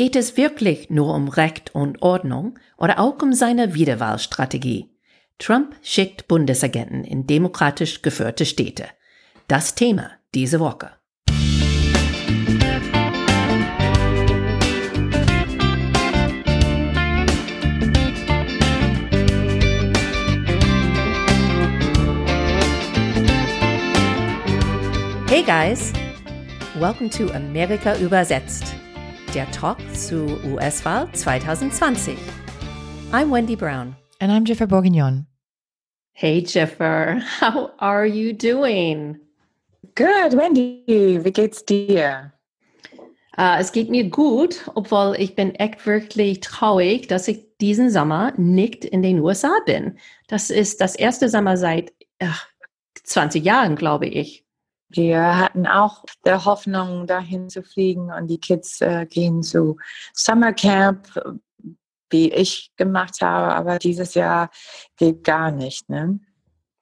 Geht es wirklich nur um Recht und Ordnung oder auch um seine Wiederwahlstrategie? Trump schickt Bundesagenten in demokratisch geführte Städte. Das Thema diese Woche. Hey guys, welcome to Amerika übersetzt der Talk zu US-Wahl 2020. I'm Wendy Brown. And I'm Jiffer Bourguignon. Hey Jiffer, how are you doing? Good, Wendy. Wie geht's dir? Uh, es geht mir gut, obwohl ich bin echt wirklich traurig, dass ich diesen Sommer nicht in den USA bin. Das ist das erste Sommer seit ach, 20 Jahren, glaube ich. Wir hatten auch der Hoffnung, dahin zu fliegen und die Kids äh, gehen zu Summercamp, wie ich gemacht habe, aber dieses Jahr geht gar nicht. Ne?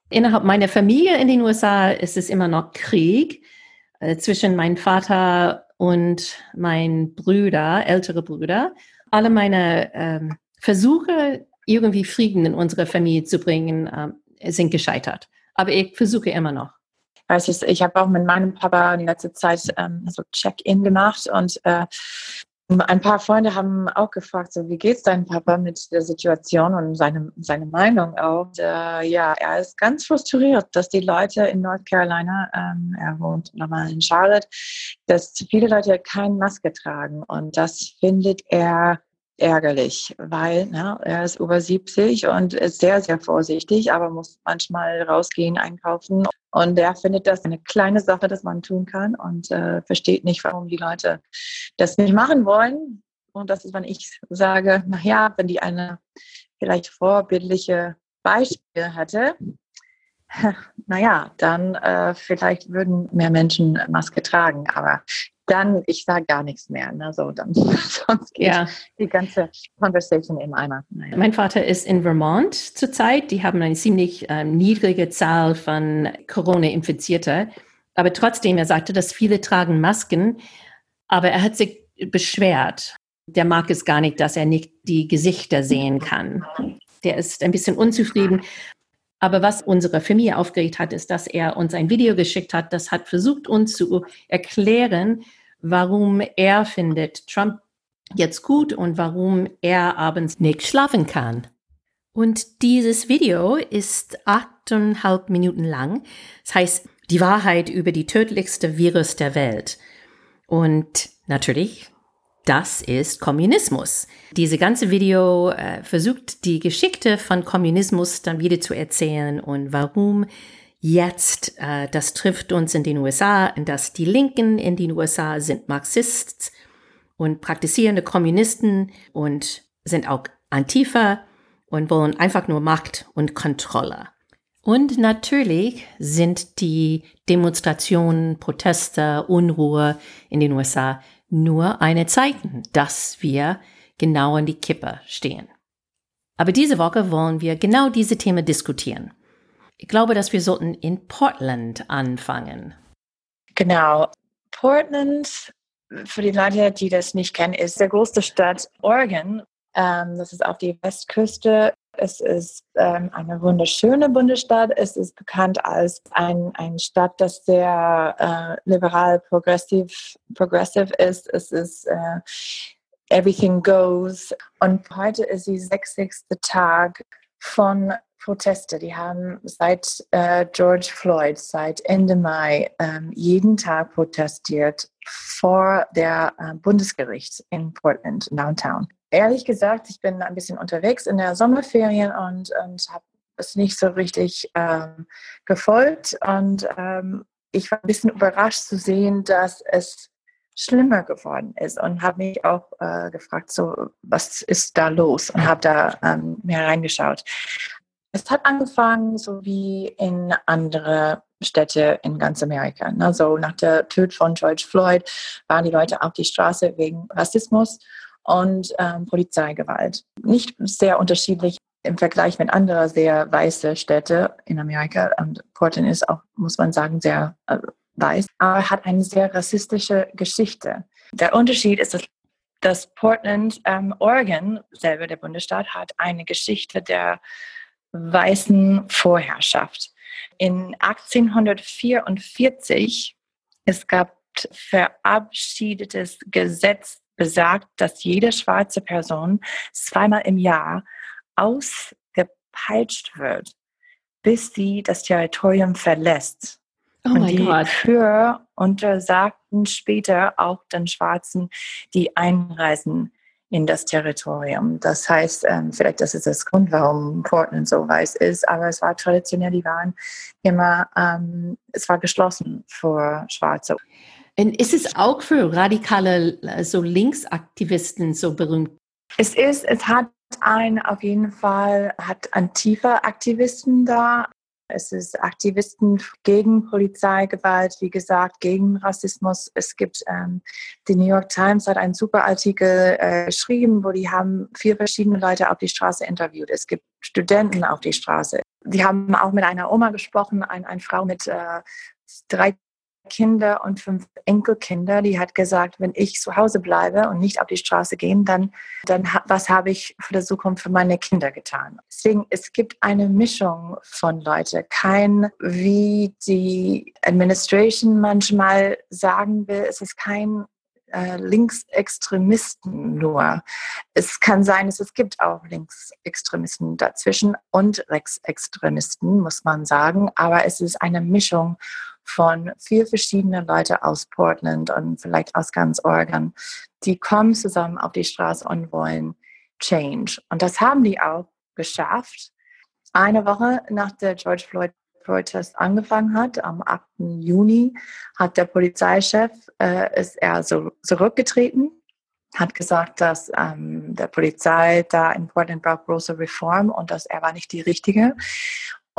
Innerhalb meiner Familie in den USA ist es immer noch Krieg äh, zwischen meinem Vater und meinen Brüder, ältere Brüder. Alle meine ähm, Versuche, irgendwie Frieden in unsere Familie zu bringen, äh, sind gescheitert. Aber ich versuche immer noch weiß ich, ich habe auch mit meinem Papa in letzter Zeit ähm, so Check-in gemacht und äh, ein paar Freunde haben auch gefragt, so wie geht's deinem Papa mit der Situation und seine, seine Meinung auch. Und, äh, ja, er ist ganz frustriert, dass die Leute in North Carolina, ähm, er wohnt normal in Charlotte, dass viele Leute keine Maske tragen und das findet er ärgerlich, weil ne, er ist über 70 und ist sehr, sehr vorsichtig, aber muss manchmal rausgehen, einkaufen. Und er findet das eine kleine Sache, dass man tun kann und äh, versteht nicht, warum die Leute das nicht machen wollen. Und das ist, wenn ich sage, naja, wenn die eine vielleicht vorbildliche Beispiel hätte, naja, dann äh, vielleicht würden mehr Menschen Maske tragen. Aber dann, ich sage gar nichts mehr. Ne? So, dann, sonst geht ja. die ganze Conversation im Eimer. Naja. Mein Vater ist in Vermont zurzeit. Die haben eine ziemlich ähm, niedrige Zahl von Corona-Infizierter. Aber trotzdem, er sagte, dass viele tragen Masken. Aber er hat sich beschwert. Der mag es gar nicht, dass er nicht die Gesichter sehen kann. Der ist ein bisschen unzufrieden. Aber was unsere Familie aufgeregt hat, ist, dass er uns ein Video geschickt hat, das hat versucht, uns zu erklären, warum er findet Trump jetzt gut und warum er abends nicht schlafen kann. Und dieses Video ist achteinhalb Minuten lang. Das heißt, die Wahrheit über die tödlichste Virus der Welt. Und natürlich, das ist Kommunismus. Diese ganze Video äh, versucht, die Geschichte von Kommunismus dann wieder zu erzählen und warum jetzt, äh, das trifft uns in den USA, dass die Linken in den USA sind Marxists und praktizierende Kommunisten und sind auch Antifa und wollen einfach nur Macht und Kontrolle. Und natürlich sind die Demonstrationen, Proteste, Unruhe in den USA nur eine Zeichen, dass wir genau an die Kippe stehen. Aber diese Woche wollen wir genau diese Themen diskutieren. Ich glaube, dass wir sollten in Portland anfangen. Genau. Portland, für die Leute, die das nicht kennen, ist der größte Stadt Oregon. Ähm, das ist auf die Westküste. Es ist ähm, eine wunderschöne Bundesstadt. Es ist bekannt als ein, eine Stadt, das sehr äh, liberal progressiv progressive ist. Es ist äh, Everything Goes. Und heute ist der 60. Tag von Proteste. Die haben seit äh, George Floyd, seit Ende Mai, ähm, jeden Tag protestiert vor der äh, Bundesgericht in Portland, Downtown. Ehrlich gesagt, ich bin ein bisschen unterwegs in der Sommerferien und, und habe es nicht so richtig ähm, gefolgt. Und ähm, ich war ein bisschen überrascht zu sehen, dass es schlimmer geworden ist und habe mich auch äh, gefragt, so was ist da los und habe da ähm, mehr reingeschaut. Es hat angefangen, so wie in andere Städte in ganz Amerika. Also nach der Tod von George Floyd waren die Leute auf die Straße wegen Rassismus und ähm, Polizeigewalt. Nicht sehr unterschiedlich im Vergleich mit anderen sehr weißen Städten in Amerika. Und Portland ist auch, muss man sagen, sehr äh, weiß, aber hat eine sehr rassistische Geschichte. Der Unterschied ist, dass das Portland, ähm, Oregon, selber der Bundesstaat, hat eine Geschichte der weißen Vorherrschaft. In 1844 es gab verabschiedetes Gesetz besagt, dass jede schwarze Person zweimal im Jahr ausgepeitscht wird, bis sie das Territorium verlässt. Oh und die Gott. Führer untersagten später auch den Schwarzen die Einreisen in das Territorium. Das heißt, ähm, vielleicht das ist das Grund, warum Portland so weiß ist, aber es war traditionell, die waren immer, ähm, es war geschlossen für Schwarze. Und ist es auch für radikale, so Linksaktivisten so berühmt? Es ist, es hat ein, auf jeden Fall, hat Antifa-Aktivisten da. Es ist Aktivisten gegen Polizeigewalt, wie gesagt, gegen Rassismus. Es gibt, ähm, die New York Times hat einen super Artikel äh, geschrieben, wo die haben vier verschiedene Leute auf die Straße interviewt. Es gibt Studenten auf die Straße. Die haben auch mit einer Oma gesprochen, ein, eine Frau mit äh, drei Kinder und fünf Enkelkinder, die hat gesagt, wenn ich zu Hause bleibe und nicht auf die Straße gehen, dann, dann was habe ich für die Zukunft für meine Kinder getan? Deswegen, es gibt eine Mischung von Leuten. Kein, wie die Administration manchmal sagen will, es ist kein äh, Linksextremisten nur. Es kann sein, dass es gibt auch Linksextremisten dazwischen und Rechtsextremisten, muss man sagen. Aber es ist eine Mischung von vier verschiedenen Leuten aus Portland und vielleicht aus ganz Oregon, die kommen zusammen auf die Straße und wollen Change. Und das haben die auch geschafft. Eine Woche nach der George Floyd Protest angefangen hat, am 8. Juni, hat der Polizeichef, äh, ist er so zurückgetreten, hat gesagt, dass ähm, der Polizei da in Portland braucht große Reform und dass er war nicht die Richtige.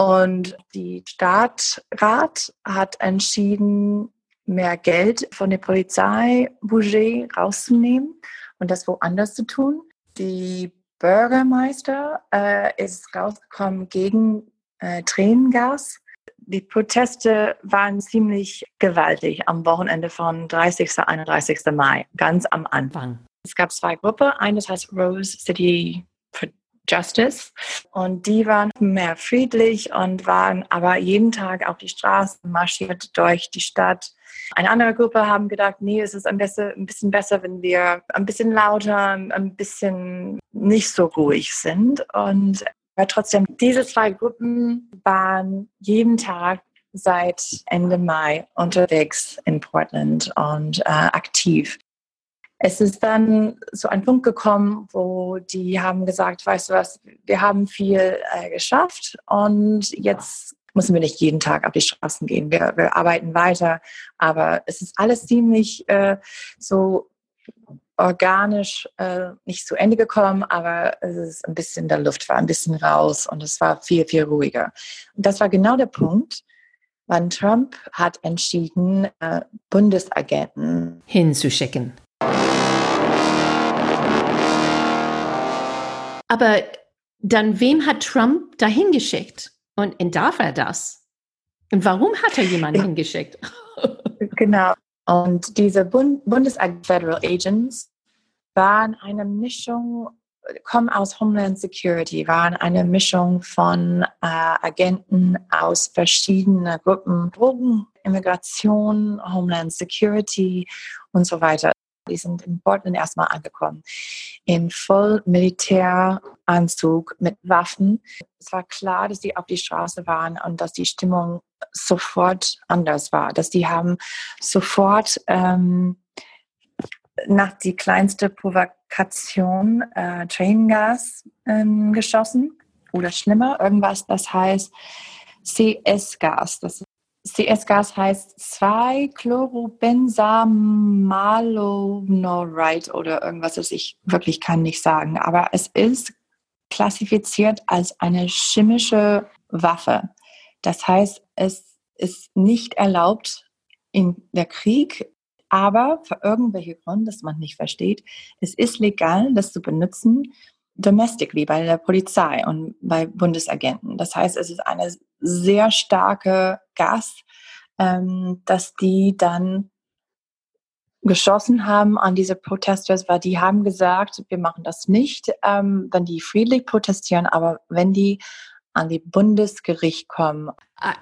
Und die Staatsrat hat entschieden, mehr Geld von dem Polizeibudget rauszunehmen und das woanders zu tun. Die Bürgermeister äh, ist rausgekommen gegen äh, Tränengas. Die Proteste waren ziemlich gewaltig am Wochenende von 30. 31. Mai, ganz am Anfang. Es gab zwei Gruppen. Eine heißt Rose City Justice. Und die waren mehr friedlich und waren aber jeden Tag auf die Straße marschiert durch die Stadt. Eine andere Gruppe haben gedacht, nee, es ist ein bisschen besser, wenn wir ein bisschen lauter, ein bisschen nicht so ruhig sind. Und aber trotzdem, diese zwei Gruppen waren jeden Tag seit Ende Mai unterwegs in Portland und äh, aktiv es ist dann zu einem Punkt gekommen, wo die haben gesagt, weißt du was, wir haben viel äh, geschafft und jetzt müssen wir nicht jeden Tag auf die Straßen gehen. Wir, wir arbeiten weiter, aber es ist alles ziemlich äh, so organisch äh, nicht zu Ende gekommen, aber es ist ein bisschen der Luft war ein bisschen raus und es war viel, viel ruhiger. Und das war genau der Punkt, wann Trump hat entschieden, äh, Bundesagenten hinzuschicken. Aber dann, wem hat Trump dahin geschickt? Und, und darf er das? Und warum hat er jemanden hingeschickt? genau. Und diese Bund Bundesagentur Federal Agents waren eine Mischung, kommen aus Homeland Security, waren eine Mischung von äh, Agenten aus verschiedenen Gruppen, Drogen, Immigration, Homeland Security und so weiter. Die sind in Portland erstmal angekommen. In voll Militäranzug mit Waffen. Es war klar, dass sie auf die Straße waren und dass die Stimmung sofort anders war. Dass die haben sofort ähm, nach die kleinste Provokation äh, Tränengas ähm, geschossen oder schlimmer, irgendwas, das heißt CS-Gas. Das CS-Gas heißt 2-Chlorobenzamalonoride oder irgendwas, das ich wirklich kann nicht sagen. Aber es ist klassifiziert als eine chemische Waffe. Das heißt, es ist nicht erlaubt in der Krieg, aber für irgendwelche Gründe, das man nicht versteht, es ist legal, das zu benutzen, domestically bei der Polizei und bei Bundesagenten. Das heißt, es ist eine sehr starke Gas, ähm, dass die dann geschossen haben an diese Protesters, weil die haben gesagt, wir machen das nicht, ähm, wenn die friedlich protestieren, aber wenn die an die Bundesgericht kommen.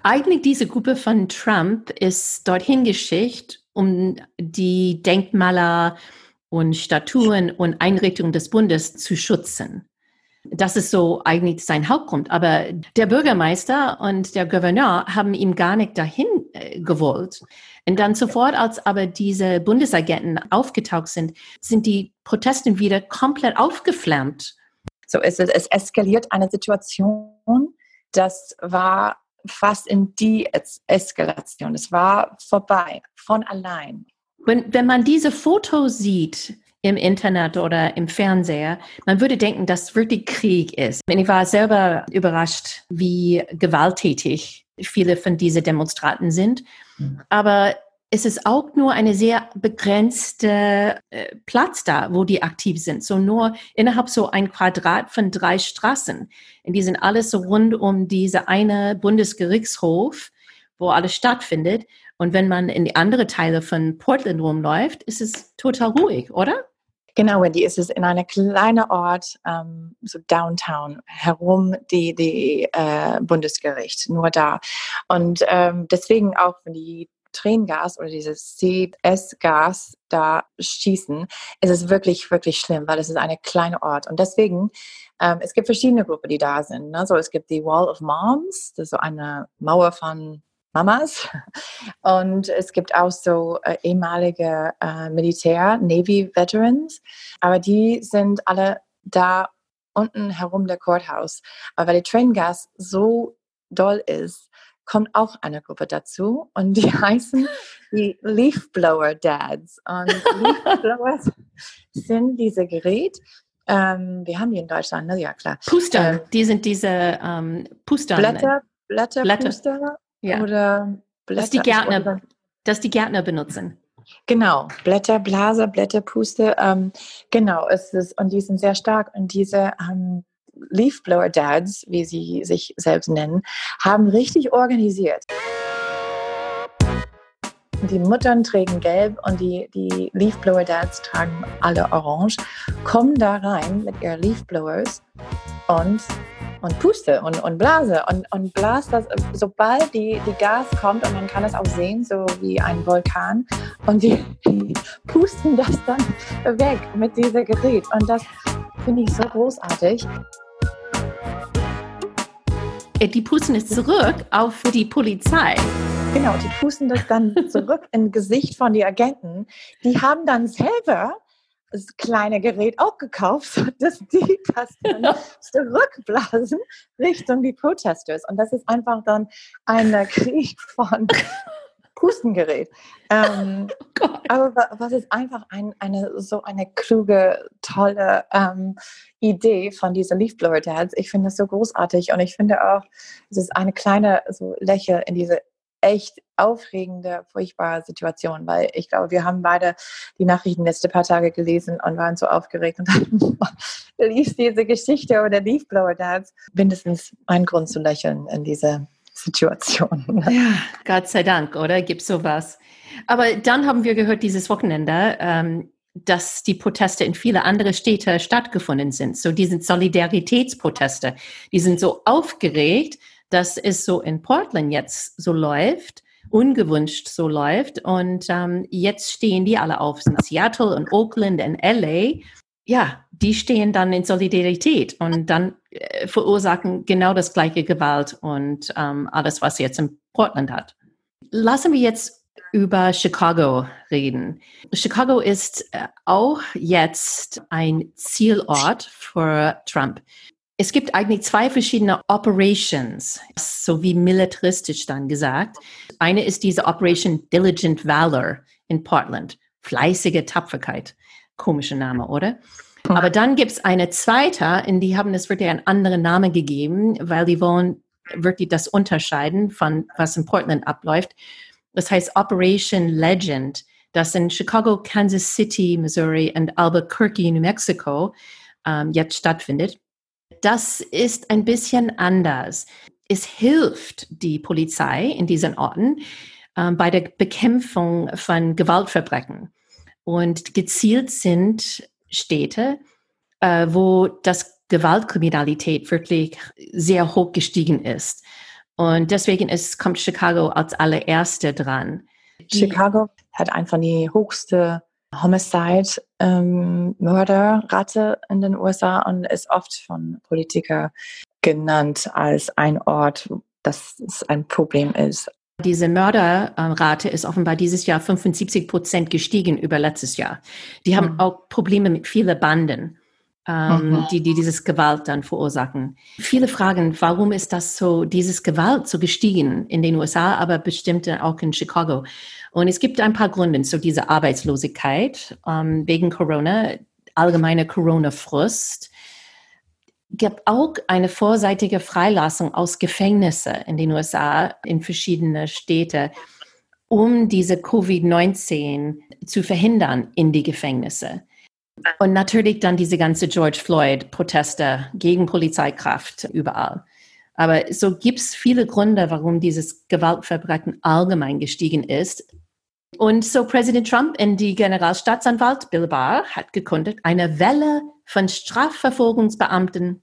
Eigentlich diese Gruppe von Trump ist dorthin geschickt, um die Denkmaler und Statuen und Einrichtungen des Bundes zu schützen. Das ist so eigentlich sein Hauptgrund. Aber der Bürgermeister und der Gouverneur haben ihm gar nicht dahin äh, gewollt. Und dann sofort, als aber diese Bundesagenten aufgetaucht sind, sind die Proteste wieder komplett aufgeflammt. So ist es. Es eskaliert eine Situation, das war fast in die Eskalation. Es war vorbei, von allein. Wenn, wenn man diese Fotos sieht, im Internet oder im Fernseher. Man würde denken, dass wirklich Krieg ist. Ich war selber überrascht, wie gewalttätig viele von diesen Demonstranten sind. Mhm. Aber es ist auch nur eine sehr begrenzte äh, Platz da, wo die aktiv sind. So nur innerhalb so ein Quadrat von drei Straßen. Und die sind alles so rund um diese eine Bundesgerichtshof, wo alles stattfindet. Und wenn man in die andere Teile von Portland rumläuft, ist es total ruhig, oder? Genau, Wendy, ist es in einer kleinen Ort, ähm, so Downtown, herum die, die äh, Bundesgericht, nur da. Und ähm, deswegen auch, wenn die Tränengas oder dieses CS-Gas da schießen, ist es wirklich, wirklich schlimm, weil es ist eine kleine Ort. Und deswegen, ähm, es gibt verschiedene Gruppen, die da sind. Ne? So, es gibt die Wall of Moms, das ist so eine Mauer von Mamas. Und es gibt auch so äh, ehemalige äh, Militär, Navy-Veterans, aber die sind alle da unten herum der Courthouse. Aber weil die Tränengas so doll ist, kommt auch eine Gruppe dazu und die heißen die Leafblower Dads. Und Leafblowers sind diese Gerät. Ähm, wir haben die in Deutschland, ne? Ja, klar. Puster, ähm, die sind diese ähm, Puster. Blätter, Blätter, Blätter. Puster ja. Oder Blätter. Dass die Gärtner, dass die Gärtner benutzen. Genau, Blätter, Blase, Blätterpuste, ähm, genau, es ist, und die sind sehr stark. Und diese ähm, Leafblower Dads, wie sie sich selbst nennen, haben richtig organisiert. Die Muttern tragen gelb und die, die Leafblower Dads tragen alle orange, kommen da rein mit ihren Leafblowers und und puste und, und blase und, und blas das, sobald die, die Gas kommt und man kann es auch sehen, so wie ein Vulkan und die, pusten das dann weg mit diesem Gerät und das finde ich so großartig. Äh, die pusten es zurück auf die Polizei. Genau, die pusten das dann zurück im Gesicht von den Agenten. Die haben dann selber das kleine Gerät auch gekauft, dass die das dann zurückblasen Richtung die Protesters. Und das ist einfach dann ein Krieg von Pustengerät. Ähm, oh aber was ist einfach ein, eine so eine kluge, tolle ähm, Idee von dieser Leafblower Dads. Ich finde das so großartig und ich finde auch, es ist eine kleine so Lächeln in diese echt aufregende, furchtbare Situation, weil ich glaube, wir haben beide die Nachrichten letzte paar Tage gelesen und waren so aufgeregt und dann lief diese Geschichte oder Leafblower Dads mindestens ein Grund zu lächeln in dieser Situation. Ja, Gott sei Dank, oder? Gibt sowas. Aber dann haben wir gehört dieses Wochenende, ähm, dass die Proteste in viele andere Städte stattgefunden sind. So, die sind Solidaritätsproteste. Die sind so aufgeregt, dass es so in Portland jetzt so läuft, ungewünscht so läuft. Und ähm, jetzt stehen die alle auf in Seattle und Oakland und LA. Ja, die stehen dann in Solidarität und dann äh, verursachen genau das gleiche Gewalt und ähm, alles, was jetzt in Portland hat. Lassen wir jetzt über Chicago reden. Chicago ist äh, auch jetzt ein Zielort für Trump. Es gibt eigentlich zwei verschiedene Operations, so wie militaristisch dann gesagt. Eine ist diese Operation Diligent Valor in Portland. Fleißige Tapferkeit. Komischer Name, oder? Aber dann gibt es eine zweite, in die haben es wirklich einen anderen Namen gegeben, weil die wollen wirklich das unterscheiden von was in Portland abläuft. Das heißt Operation Legend, das in Chicago, Kansas City, Missouri und Albuquerque, New Mexico ähm, jetzt stattfindet das ist ein bisschen anders. Es hilft die Polizei in diesen Orten äh, bei der Bekämpfung von Gewaltverbrechen. und gezielt sind Städte, äh, wo das Gewaltkriminalität wirklich sehr hoch gestiegen ist. Und deswegen ist, kommt Chicago als allererste dran. Chicago hat einfach die höchste Homicide-Mörderrate ähm, in den USA und ist oft von Politikern genannt als ein Ort, das ein Problem ist. Diese Mörderrate ist offenbar dieses Jahr 75 Prozent gestiegen über letztes Jahr. Die haben mhm. auch Probleme mit vielen Banden, ähm, die, die dieses Gewalt dann verursachen. Viele fragen, warum ist das so, dieses Gewalt so gestiegen in den USA, aber bestimmt auch in Chicago? Und es gibt ein paar Gründe zu dieser Arbeitslosigkeit ähm, wegen Corona, allgemeine Corona-Frust gibt auch eine vorseitige Freilassung aus Gefängnisse in den USA in verschiedene Städte, um diese Covid-19 zu verhindern in die Gefängnisse. Und natürlich dann diese ganze George Floyd-Proteste gegen Polizeikraft überall. Aber so gibt es viele Gründe, warum dieses Gewaltverbrechen allgemein gestiegen ist. Und so Präsident Trump und die Generalstaatsanwalt Bill Barr hat gekundet, eine Welle von Strafverfolgungsbeamten,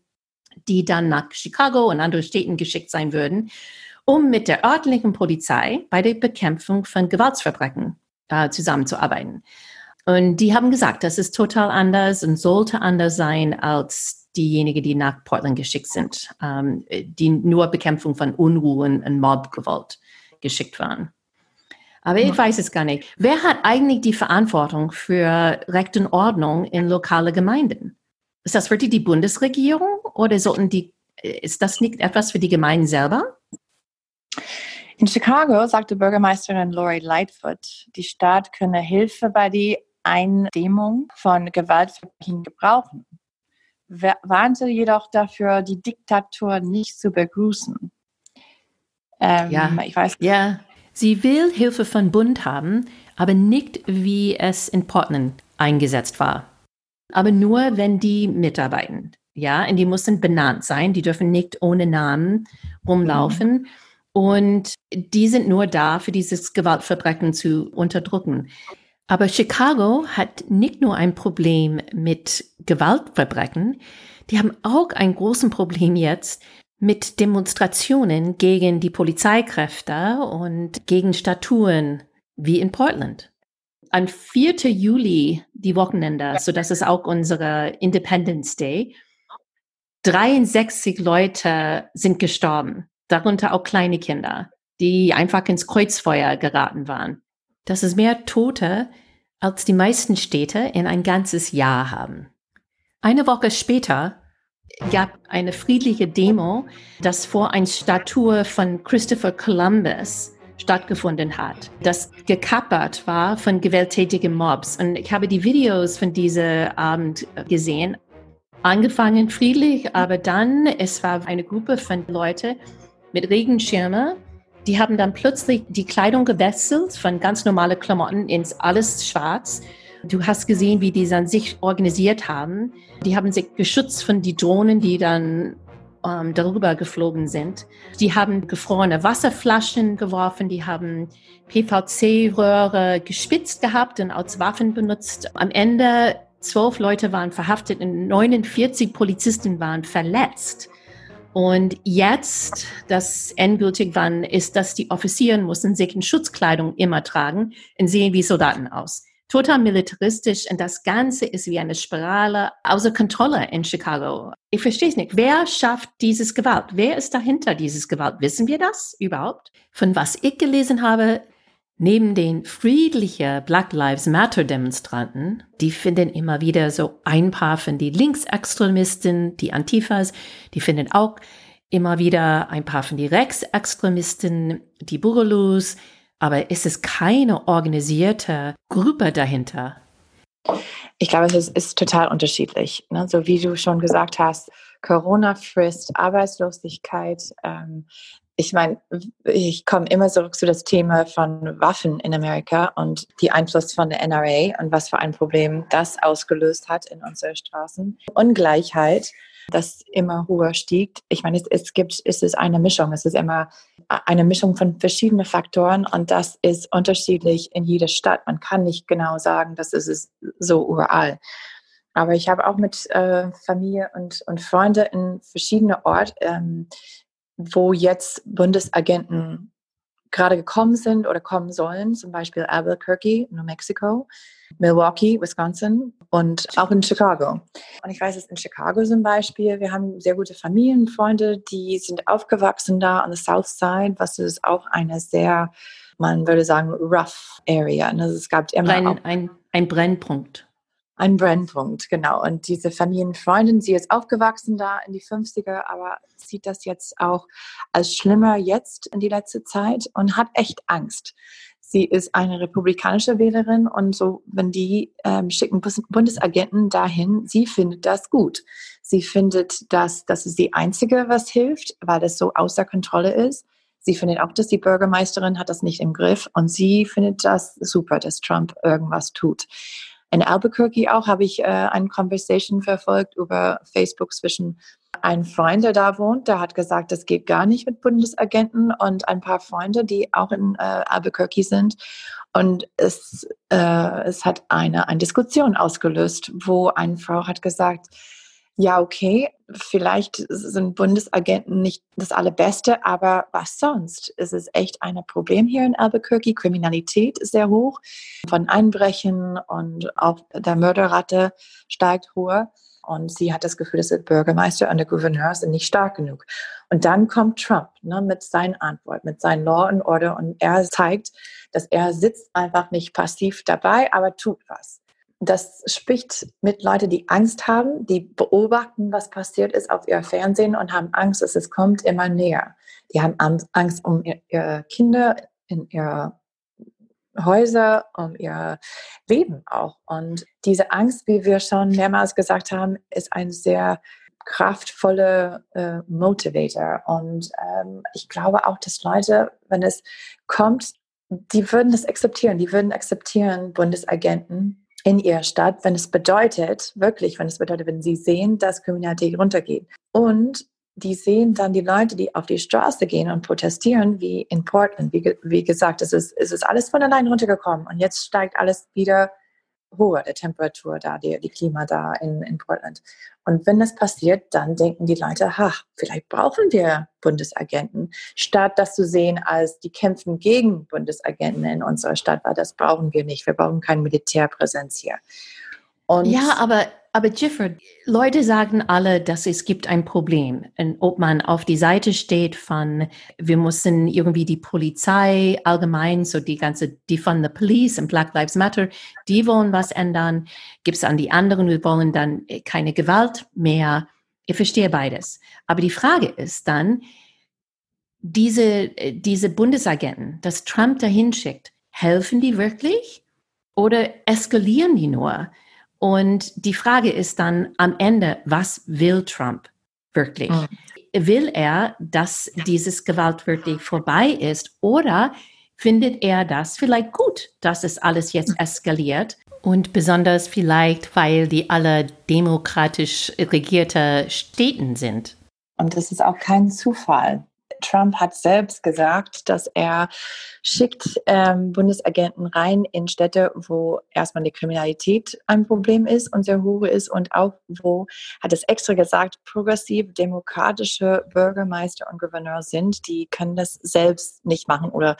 die dann nach Chicago und andere Städten geschickt sein würden, um mit der örtlichen Polizei bei der Bekämpfung von Gewaltsverbrechen äh, zusammenzuarbeiten. Und die haben gesagt, das ist total anders und sollte anders sein als diejenigen, die nach Portland geschickt sind, ähm, die nur Bekämpfung von Unruhen und Mobgewalt geschickt waren. Aber ich weiß es gar nicht. Wer hat eigentlich die Verantwortung für Recht und Ordnung in lokale Gemeinden? Ist das wirklich die Bundesregierung oder sollten die, ist das nicht etwas für die Gemeinden selber? In Chicago sagte Bürgermeisterin Lori Lightfoot, die Stadt könne Hilfe bei der Eindämmung von Gewaltverbrechen gebrauchen, warnte jedoch dafür, die Diktatur nicht zu begrüßen. Ähm, ja, ich weiß. Ja, sie will Hilfe von Bund haben, aber nicht wie es in Portland eingesetzt war aber nur, wenn die mitarbeiten. Ja, und die müssen benannt sein, die dürfen nicht ohne Namen rumlaufen. Mhm. Und die sind nur da, für dieses Gewaltverbrechen zu unterdrücken. Aber Chicago hat nicht nur ein Problem mit Gewaltverbrechen, die haben auch ein großes Problem jetzt mit Demonstrationen gegen die Polizeikräfte und gegen Statuen wie in Portland am 4. Juli, die Wochenende, so das ist auch unsere Independence Day, 63 Leute sind gestorben, darunter auch kleine Kinder, die einfach ins Kreuzfeuer geraten waren. Das ist mehr Tote, als die meisten Städte in ein ganzes Jahr haben. Eine Woche später gab eine friedliche Demo, das vor ein Statue von Christopher Columbus stattgefunden hat, das gekappert war von gewalttätigen Mobs. Und ich habe die Videos von diesem Abend gesehen. Angefangen friedlich, aber dann, es war eine Gruppe von Leuten mit Regenschirme, die haben dann plötzlich die Kleidung gewechselt von ganz normale Klamotten ins alles schwarz. Du hast gesehen, wie die dann sich organisiert haben. Die haben sich geschützt von die Drohnen, die dann ähm, darüber geflogen sind. Die haben gefrorene Wasserflaschen geworfen, die haben PVC-Röhre gespitzt gehabt und als Waffen benutzt. Am Ende zwölf Leute waren verhaftet und 49 Polizisten waren verletzt. Und jetzt, das endgültig war, ist, dass die Offizieren mussten sich in Schutzkleidung immer tragen und sehen wie Soldaten aus total militaristisch und das Ganze ist wie eine Spirale außer Kontrolle in Chicago. Ich verstehe es nicht. Wer schafft dieses Gewalt? Wer ist dahinter dieses Gewalt? Wissen wir das überhaupt? Von was ich gelesen habe, Neben den friedlichen Black Lives Matter Demonstranten, die finden immer wieder so ein paar von die Linksextremisten, die Antifas, die finden auch immer wieder ein paar von die Rechtsextremisten, die Buralus, aber ist es keine organisierte Gruppe dahinter? Ich glaube, es ist, ist total unterschiedlich. Ne? So wie du schon gesagt hast, Corona frisst Arbeitslosigkeit. Ähm, ich meine, ich komme immer zurück zu das Thema von Waffen in Amerika und die Einfluss von der NRA und was für ein Problem das ausgelöst hat in unseren Straßen. Ungleichheit das immer höher stieg. Ich meine, es, es gibt, es ist eine Mischung. Es ist immer eine Mischung von verschiedenen Faktoren und das ist unterschiedlich in jeder Stadt. Man kann nicht genau sagen, das ist es so überall. Aber ich habe auch mit äh, Familie und, und Freunde in verschiedenen Orten, ähm, wo jetzt Bundesagenten gerade gekommen sind oder kommen sollen, zum Beispiel Albuquerque, New Mexico, Milwaukee, Wisconsin und auch in Chicago. Und ich weiß es in Chicago zum Beispiel, wir haben sehr gute Familienfreunde, die sind aufgewachsen da an der South Side, was ist auch eine sehr, man würde sagen, rough Area. Also es gab immer ein, ein, ein Brennpunkt. Ein Brennpunkt, genau. Und diese Familienfreundin, sie ist aufgewachsen da in die 50er, aber sieht das jetzt auch als schlimmer jetzt in die letzte Zeit und hat echt Angst. Sie ist eine republikanische Wählerin und so, wenn die ähm, schicken Bundesagenten dahin, sie findet das gut. Sie findet, dass das ist die einzige, was hilft, weil das so außer Kontrolle ist. Sie findet auch, dass die Bürgermeisterin hat das nicht im Griff und sie findet das super, dass Trump irgendwas tut. In Albuquerque auch habe ich äh, eine Conversation verfolgt über Facebook zwischen einem Freund, der da wohnt, der hat gesagt, das geht gar nicht mit Bundesagenten und ein paar Freunde, die auch in äh, Albuquerque sind. Und es, äh, es hat eine, eine Diskussion ausgelöst, wo eine Frau hat gesagt, ja, okay, vielleicht sind Bundesagenten nicht das Allerbeste, aber was sonst? Es ist echt ein Problem hier in Albuquerque. Kriminalität ist sehr hoch, von Einbrechen und auch der Mörderrate steigt hoch. Und sie hat das Gefühl, dass der Bürgermeister und der Gouverneur sind nicht stark genug. Und dann kommt Trump ne, mit seinen Antwort, mit seinen Law and Order und er zeigt, dass er sitzt einfach nicht passiv dabei, aber tut was das spricht mit Leuten, die Angst haben, die beobachten, was passiert ist auf ihr Fernsehen und haben Angst, dass es kommt immer näher. Die haben Angst um ihre Kinder in ihre Häuser, um ihr Leben auch. Und diese Angst, wie wir schon mehrmals gesagt haben, ist ein sehr kraftvoller äh, Motivator. Und ähm, ich glaube auch, dass Leute, wenn es kommt, die würden das akzeptieren. Die würden akzeptieren, Bundesagenten in ihrer Stadt, wenn es bedeutet, wirklich, wenn es bedeutet, wenn sie sehen, dass Kriminalität runtergeht. Und die sehen dann die Leute, die auf die Straße gehen und protestieren, wie in Portland. Wie, wie gesagt, es ist, es ist alles von allein runtergekommen und jetzt steigt alles wieder hoher, der Temperatur da, die, die Klima da in, in Portland. Und wenn das passiert, dann denken die Leute, ha, vielleicht brauchen wir Bundesagenten, statt das zu sehen als die kämpfen gegen Bundesagenten in unserer Stadt, weil das brauchen wir nicht. Wir brauchen keine Militärpräsenz hier. Und ja, aber aber Gifford, Leute sagen alle, dass es gibt ein Problem. Und ob man auf die Seite steht von, wir müssen irgendwie die Polizei allgemein, so die ganze, die von the Police und Black Lives Matter, die wollen was ändern. Gibt es an die anderen, wir wollen dann keine Gewalt mehr. Ich verstehe beides. Aber die Frage ist dann, diese, diese Bundesagenten, dass Trump dahin schickt, helfen die wirklich oder eskalieren die nur? Und die Frage ist dann am Ende, was will Trump wirklich? Mhm. Will er, dass dieses Gewalt wirklich vorbei ist oder findet er das vielleicht gut, dass es alles jetzt hm. eskaliert? Und besonders vielleicht, weil die alle demokratisch regierte Städten sind. Und das ist auch kein Zufall. Trump hat selbst gesagt, dass er schickt ähm, Bundesagenten rein in Städte, wo erstmal die Kriminalität ein Problem ist und sehr hoch ist und auch wo, hat es extra gesagt, progressiv demokratische Bürgermeister und Gouverneur sind, die können das selbst nicht machen oder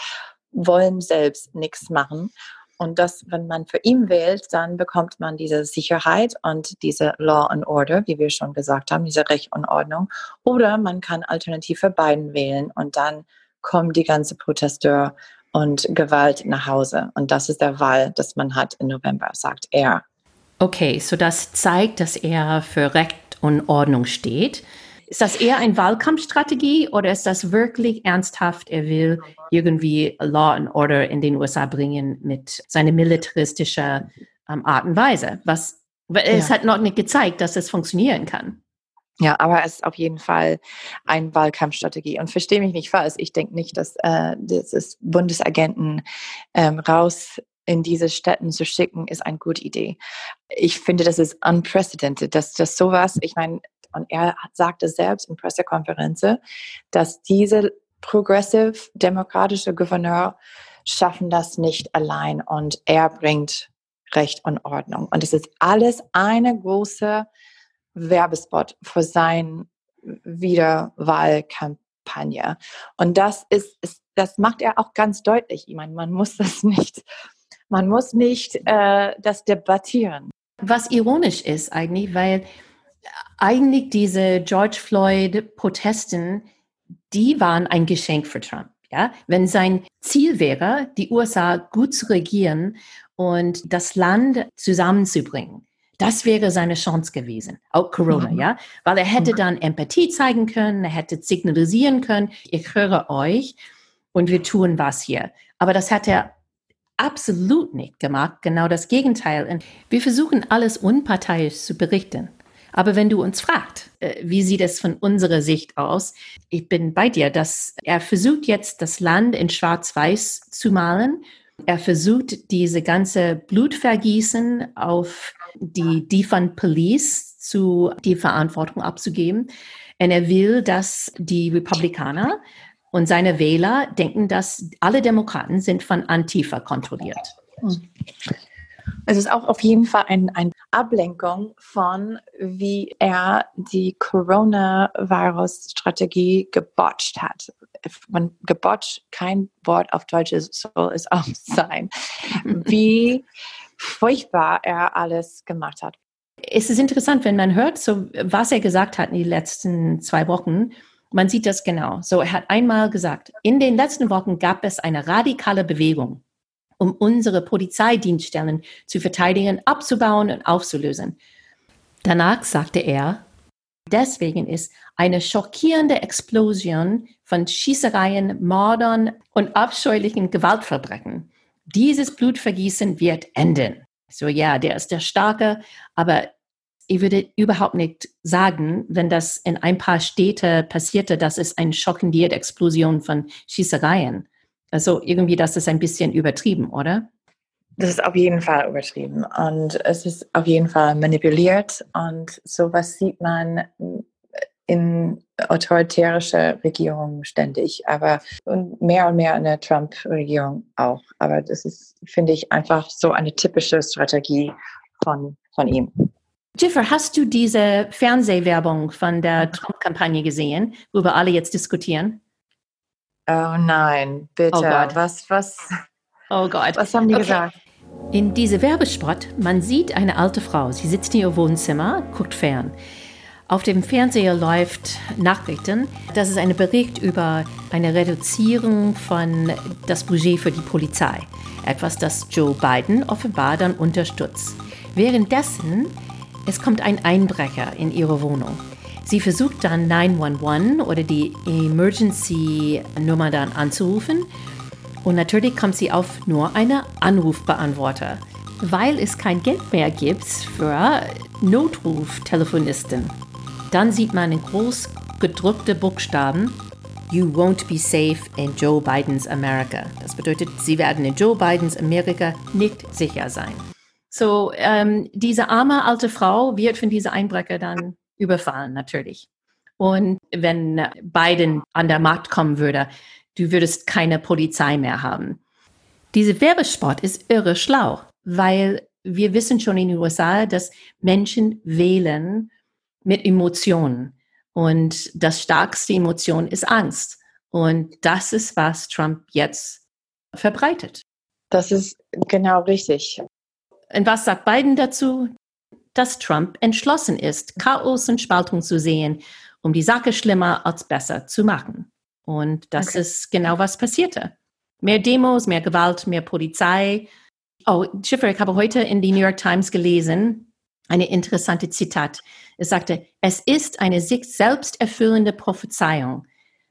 wollen selbst nichts machen. Und das, wenn man für ihn wählt, dann bekommt man diese Sicherheit und diese Law and Order, wie wir schon gesagt haben, diese Recht und Ordnung. Oder man kann alternativ für beiden wählen und dann kommen die ganze Protesteur und Gewalt nach Hause. Und das ist der Wahl, das man hat im November, sagt er. Okay, so das zeigt, dass er für Recht und Ordnung steht. Ist das eher eine Wahlkampfstrategie oder ist das wirklich ernsthaft, er will irgendwie Law and Order in den USA bringen mit seiner militaristischer ähm, Art und Weise? Was, es ja. hat noch nicht gezeigt, dass es funktionieren kann. Ja, aber es ist auf jeden Fall eine Wahlkampfstrategie. Und verstehe mich nicht falsch, ich denke nicht, dass äh, das Bundesagenten ähm, raus in diese Städten zu schicken, ist eine gute Idee. Ich finde, das ist unprecedented, dass das sowas, ich meine, und er sagte selbst in Pressekonferenzen, dass diese progressive demokratische Gouverneur schaffen das nicht allein und er bringt Recht und Ordnung. Und es ist alles eine große Werbespot für seine Wiederwahlkampagne. Und das ist, ist, das macht er auch ganz deutlich. Ich meine, man muss das nicht, man muss nicht äh, das debattieren. Was ironisch ist eigentlich, weil eigentlich diese George Floyd-Protesten, die waren ein Geschenk für Trump. Ja, wenn sein Ziel wäre, die USA gut zu regieren und das Land zusammenzubringen, das wäre seine Chance gewesen. Auch Corona, mhm. ja, weil er hätte dann Empathie zeigen können, er hätte signalisieren können, ich höre euch und wir tun was hier. Aber das hat er absolut nicht gemacht, genau das Gegenteil. Und wir versuchen alles unparteiisch zu berichten. Aber wenn du uns fragst, äh, wie sieht es von unserer Sicht aus, ich bin bei dir, dass er versucht jetzt das Land in Schwarz-Weiß zu malen. Er versucht diese ganze Blutvergießen auf die Defund Police zu die Verantwortung abzugeben. Und er will, dass die Republikaner und seine Wähler denken, dass alle Demokraten sind von Antifa kontrolliert. Hm. Es ist auch auf jeden Fall eine ein Ablenkung von, wie er die Coronavirus-Strategie gebotcht hat. Man gebotcht, kein Wort auf Deutsch soll es auch sein. Wie furchtbar er alles gemacht hat. Es ist interessant, wenn man hört, so was er gesagt hat in den letzten zwei Wochen. Man sieht das genau. So, er hat einmal gesagt, in den letzten Wochen gab es eine radikale Bewegung um unsere Polizeidienststellen zu verteidigen, abzubauen und aufzulösen. Danach sagte er, deswegen ist eine schockierende Explosion von Schießereien, Mordern und abscheulichen Gewaltverbrechen. Dieses Blutvergießen wird enden. So, ja, der ist der Starke, aber ich würde überhaupt nicht sagen, wenn das in ein paar Städte passierte, dass es eine schockierende Explosion von Schießereien. Also irgendwie, das ist ein bisschen übertrieben, oder? Das ist auf jeden Fall übertrieben und es ist auf jeden Fall manipuliert und sowas sieht man in autoritärische Regierungen ständig, aber und mehr und mehr in der Trump-Regierung auch. Aber das ist, finde ich, einfach so eine typische Strategie von, von ihm. Jiffer, hast du diese Fernsehwerbung von der Trump-Kampagne gesehen, worüber alle jetzt diskutieren? Oh nein, bitte. Oh Gott. Was, was? Oh Gott. Was haben die okay. gesagt? In diese Werbespot, man sieht eine alte Frau. Sie sitzt in ihr Wohnzimmer, guckt fern. Auf dem Fernseher läuft Nachrichten. Das ist ein Bericht über eine Reduzierung von das Budget für die Polizei. Etwas, das Joe Biden offenbar dann unterstützt. Währenddessen, es kommt ein Einbrecher in ihre Wohnung. Sie versucht dann 911 oder die Emergency-Nummer dann anzurufen. Und natürlich kommt sie auf nur einen Anrufbeantworter, weil es kein Geld mehr gibt für Notruf-Telefonisten. Dann sieht man in groß gedruckte Buchstaben You won't be safe in Joe Bidens America. Das bedeutet, Sie werden in Joe Bidens Amerika nicht sicher sein. So, ähm, diese arme alte Frau wird von dieser Einbrecher dann überfallen, natürlich. Und wenn Biden an der Macht kommen würde, du würdest keine Polizei mehr haben. Diese Werbespot ist irre schlau, weil wir wissen schon in den USA, dass Menschen wählen mit Emotionen. Und das stärkste Emotion ist Angst. Und das ist, was Trump jetzt verbreitet. Das ist genau richtig. Und was sagt Biden dazu? Dass Trump entschlossen ist, Chaos und Spaltung zu sehen, um die Sache schlimmer als besser zu machen. Und das okay. ist genau was passierte. Mehr Demos, mehr Gewalt, mehr Polizei. Oh, Schiffer, ich habe heute in die New York Times gelesen, eine interessante Zitat. Es sagte, es ist eine sich selbst erfüllende Prophezeiung.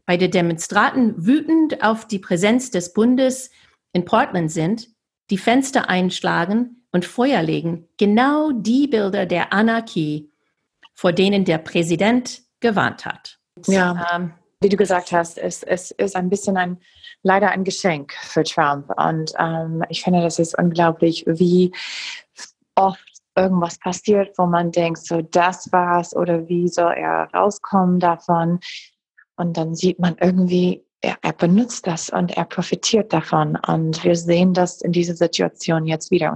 Bei der Demonstranten wütend auf die Präsenz des Bundes in Portland sind, die Fenster einschlagen und Feuer legen genau die Bilder der Anarchie, vor denen der Präsident gewarnt hat. Ja, ähm, wie du gesagt hast, es, es ist ein bisschen ein, leider ein Geschenk für Trump. Und ähm, ich finde, das ist unglaublich, wie oft irgendwas passiert, wo man denkt, so das war's oder wie soll er rauskommen davon? Und dann sieht man irgendwie, er, er benutzt das und er profitiert davon. Und wir sehen das in dieser Situation jetzt wieder.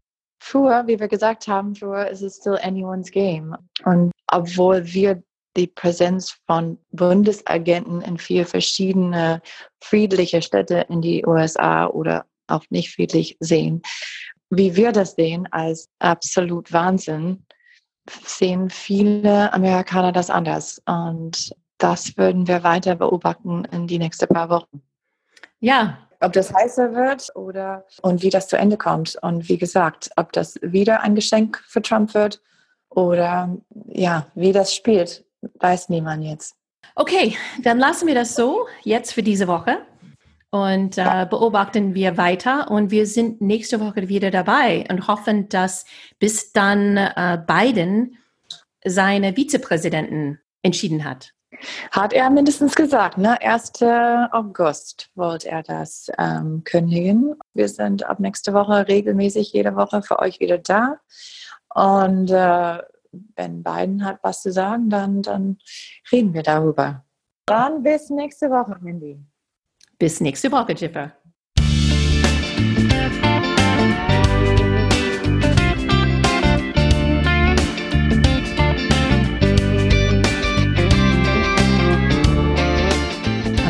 Früher, wie wir gesagt haben, früher ist es still anyone's game. Und obwohl wir die Präsenz von Bundesagenten in vier verschiedene friedliche Städte in die USA oder auch nicht friedlich sehen, wie wir das sehen als absolut Wahnsinn, sehen viele Amerikaner das anders. Und das würden wir weiter beobachten in die nächsten paar Wochen. Ja. Ob das heißer wird oder und wie das zu Ende kommt. Und wie gesagt, ob das wieder ein Geschenk für Trump wird oder ja, wie das spielt, weiß niemand jetzt. Okay, dann lassen wir das so jetzt für diese Woche und äh, beobachten wir weiter. Und wir sind nächste Woche wieder dabei und hoffen, dass bis dann äh, Biden seine Vizepräsidenten entschieden hat. Hat er mindestens gesagt, ne? 1. August wollte er das ähm, kündigen. Wir sind ab nächste Woche regelmäßig jede Woche für euch wieder da. Und äh, wenn Biden hat was zu sagen, dann, dann reden wir darüber. Dann bis nächste Woche, Mindy. Bis nächste Woche, Jiffer.